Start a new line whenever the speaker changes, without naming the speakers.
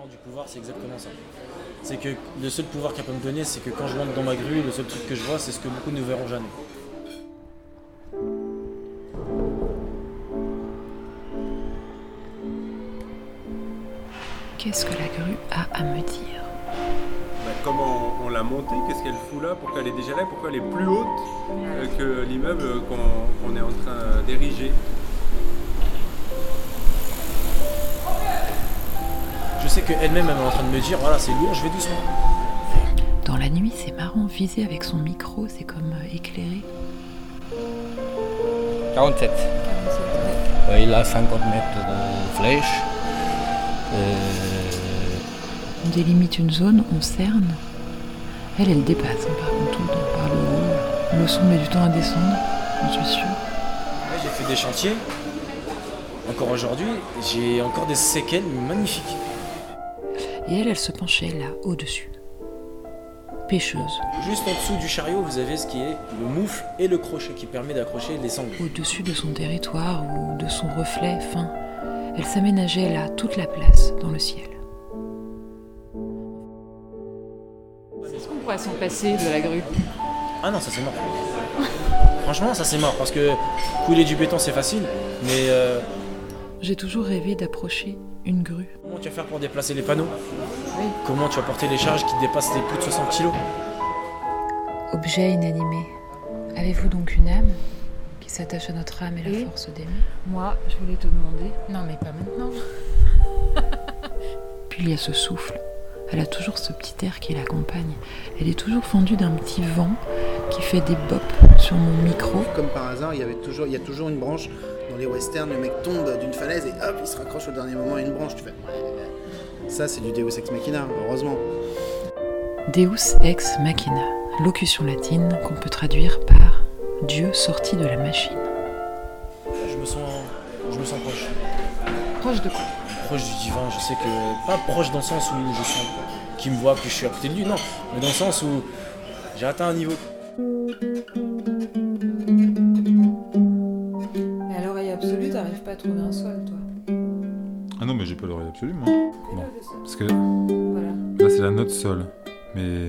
parlant du pouvoir, c'est exactement ça. C'est que le seul pouvoir qu'elle peut me donner, c'est que quand je rentre dans ma grue, le seul truc que je vois, c'est ce que beaucoup ne verront jamais.
Qu'est-ce que la grue a à me dire?
Bah, comment on l'a montée, qu'est-ce qu'elle fout là, pourquoi elle est déjà là, pourquoi elle est plus haute euh, que l'immeuble qu'on qu'on est en train d'ériger?
Sais qu'elle-même, elle est en train de me dire, voilà, c'est lourd, je vais doucement.
Dans la nuit, c'est marrant, viser avec son micro, c'est comme euh, éclairer.
47. Ouais, il a 50 mètres de flèche. Euh,
On délimite une zone, on cerne. Elle, elle dépasse, hein, par contre, tout le temps, par le haut. Le son met du temps à descendre, j'en suis sûr.
Ouais, J'ai fait des chantiers. Encore aujourd'hui, j'ai encore des séquelles magnifiques.
Et elle, elle se penchait là, au-dessus. Pêcheuse,
Juste en dessous du chariot, vous avez ce qui est le moufle et le crochet qui permet d'accrocher les sangles.
au-dessus de son territoire ou de son reflet fin. Elle s'aménageait là toute la place dans le ciel.
Est-ce qu'on pourrait s'en passer de la grue?
Ah non, ça c'est mort. Franchement, ça c'est mort parce que couler du béton c'est facile, mais euh,
J'ai toujours rêvé d'approcher une grue.
comment tu vas faire pour déplacer les panneaux Comment tu vas porter les charges qui dépassent les plus de 60 kg
Objet inanimé. Avez-vous donc une âme qui s'attache à notre âme et la
Oui.
force d'aimer
Moi, je voulais te demander.
Non, mais pas maintenant. Puis il y a ce souffle. Elle a toujours ce petit air qui l'accompagne. Elle est toujours fendue d'un petit vent qui fait des bops sur mon micro.
Comme par hasard, il y avait toujours, il y a toujours une branche. Dans les westerns, le mec tombe d'une falaise et hop, il se raccroche au dernier moment à une branche. Tu fais. Ça, c'est du Deus Ex Machina, heureusement.
Deus ex machina, locution latine qu'on peut traduire par Dieu sorti de la machine.
Je me sens, je me sens proche.
Proche de quoi?
Proche du divin, je sais que. Pas proche dans le sens où je sens qu'il me voit, que je suis à côté de lui, non. Mais dans le sens où j'ai atteint un niveau.
Mais à l'oreille absolue, t'arrives pas à trouver un sol, toi.
Ah non, mais j'ai pas l'oreille absolue, moi. Bon, parce que
Voilà.
là, c'est la note sol. Mais